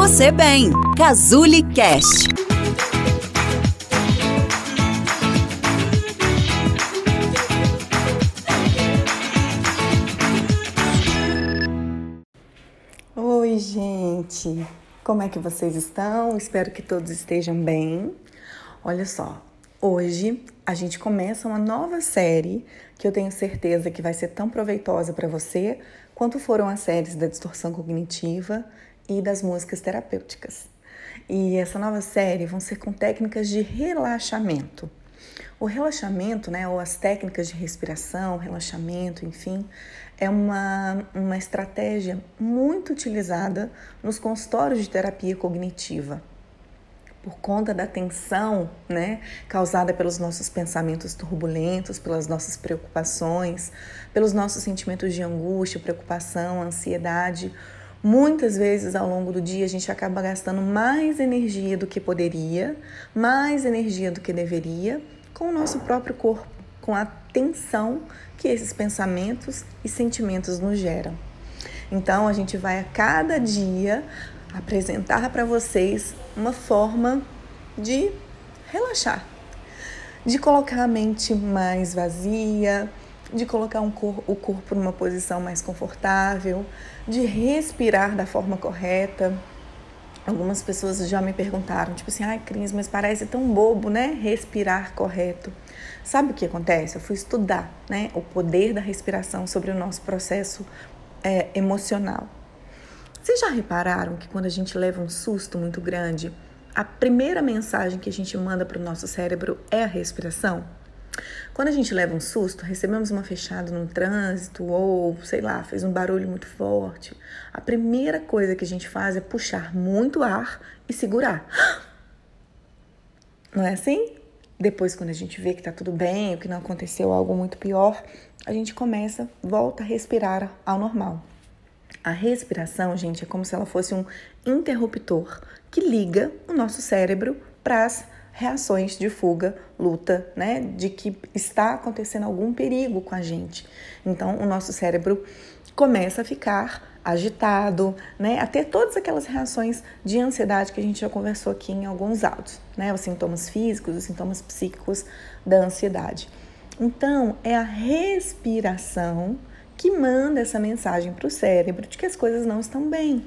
você bem. Cazuli Cast. Oi, gente. Como é que vocês estão? Espero que todos estejam bem. Olha só, hoje a gente começa uma nova série que eu tenho certeza que vai ser tão proveitosa para você quanto foram as séries da distorção cognitiva e das músicas terapêuticas. E essa nova série vão ser com técnicas de relaxamento. O relaxamento, né, ou as técnicas de respiração, relaxamento, enfim, é uma, uma estratégia muito utilizada nos consultórios de terapia cognitiva por conta da tensão, né, causada pelos nossos pensamentos turbulentos, pelas nossas preocupações, pelos nossos sentimentos de angústia, preocupação, ansiedade. Muitas vezes ao longo do dia a gente acaba gastando mais energia do que poderia, mais energia do que deveria, com o nosso próprio corpo, com a tensão que esses pensamentos e sentimentos nos geram. Então a gente vai a cada dia apresentar para vocês uma forma de relaxar, de colocar a mente mais vazia, de colocar um cor o corpo numa posição mais confortável, de respirar da forma correta. Algumas pessoas já me perguntaram, tipo assim, ai Cris, mas parece tão bobo, né? Respirar correto. Sabe o que acontece? Eu fui estudar, né, o poder da respiração sobre o nosso processo é, emocional. Vocês já repararam que quando a gente leva um susto muito grande, a primeira mensagem que a gente manda para o nosso cérebro é a respiração? Quando a gente leva um susto, recebemos uma fechada no trânsito ou, sei lá, fez um barulho muito forte, a primeira coisa que a gente faz é puxar muito ar e segurar. Não é assim? Depois, quando a gente vê que tá tudo bem, que não aconteceu algo muito pior, a gente começa, volta a respirar ao normal. A respiração, gente, é como se ela fosse um interruptor que liga o nosso cérebro para as reações de fuga, luta, né? De que está acontecendo algum perigo com a gente. Então, o nosso cérebro começa a ficar agitado, né? A ter todas aquelas reações de ansiedade que a gente já conversou aqui em alguns áudios, né? Os sintomas físicos, os sintomas psíquicos da ansiedade. Então, é a respiração que manda essa mensagem para o cérebro de que as coisas não estão bem,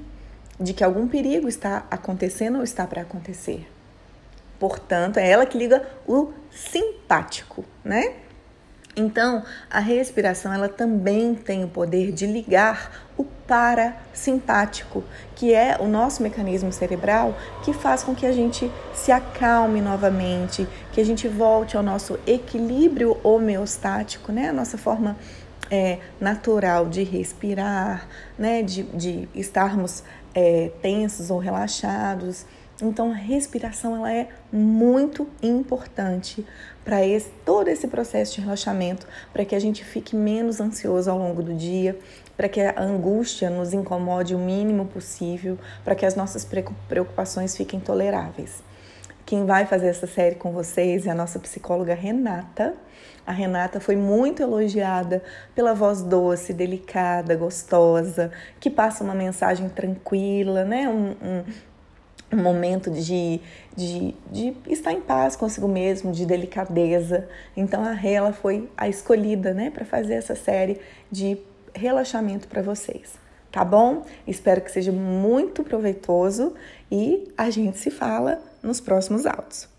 de que algum perigo está acontecendo ou está para acontecer. Portanto, é ela que liga o simpático, né? Então, a respiração ela também tem o poder de ligar o parasimpático, que é o nosso mecanismo cerebral que faz com que a gente se acalme novamente, que a gente volte ao nosso equilíbrio homeostático, né? A nossa forma é, natural de respirar, né, de, de estarmos é, tensos ou relaxados. Então, a respiração ela é muito importante para todo esse processo de relaxamento, para que a gente fique menos ansioso ao longo do dia, para que a angústia nos incomode o mínimo possível, para que as nossas preocupações fiquem toleráveis. Quem vai fazer essa série com vocês é a nossa psicóloga Renata. A Renata foi muito elogiada pela voz doce, delicada, gostosa, que passa uma mensagem tranquila, né? Um, um, um momento de, de, de estar em paz consigo mesmo, de delicadeza. Então a Rê, ela foi a escolhida, né, para fazer essa série de relaxamento para vocês. Tá bom? Espero que seja muito proveitoso e a gente se fala nos próximos autos.